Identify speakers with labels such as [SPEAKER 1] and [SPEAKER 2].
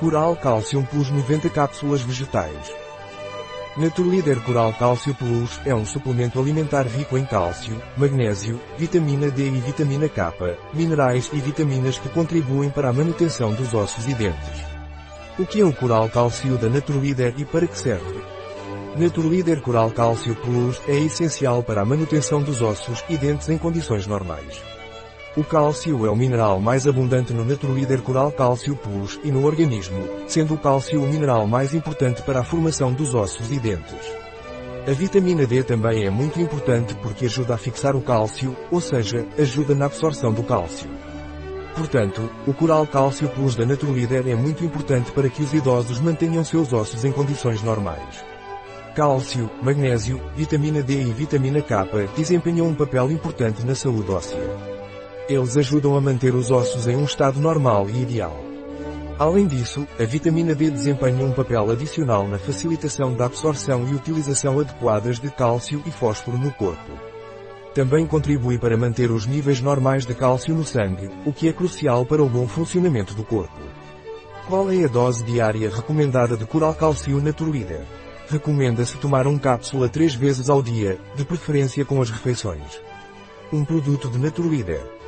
[SPEAKER 1] Coral Calcium Plus 90 cápsulas vegetais. Naturleader Coral Cálcio Plus é um suplemento alimentar rico em cálcio, magnésio, vitamina D e vitamina K, minerais e vitaminas que contribuem para a manutenção dos ossos e dentes. O que é o Coral Cálcio da Naturleader e para que serve? Naturleader Coral Cálcio Plus é essencial para a manutenção dos ossos e dentes em condições normais. O cálcio é o mineral mais abundante no Naturleader Coral Cálcio Plus e no organismo, sendo o cálcio o mineral mais importante para a formação dos ossos e dentes. A vitamina D também é muito importante porque ajuda a fixar o cálcio, ou seja, ajuda na absorção do cálcio. Portanto, o Coral Cálcio Plus da Naturleader é muito importante para que os idosos mantenham seus ossos em condições normais. Cálcio, magnésio, vitamina D e vitamina K desempenham um papel importante na saúde óssea. Eles ajudam a manter os ossos em um estado normal e ideal. Além disso, a vitamina D desempenha um papel adicional na facilitação da absorção e utilização adequadas de cálcio e fósforo no corpo. Também contribui para manter os níveis normais de cálcio no sangue, o que é crucial para o bom funcionamento do corpo. Qual é a dose diária recomendada de Coral Calcio Naturida? Recomenda-se tomar um cápsula três vezes ao dia, de preferência com as refeições. Um produto de Naturleader.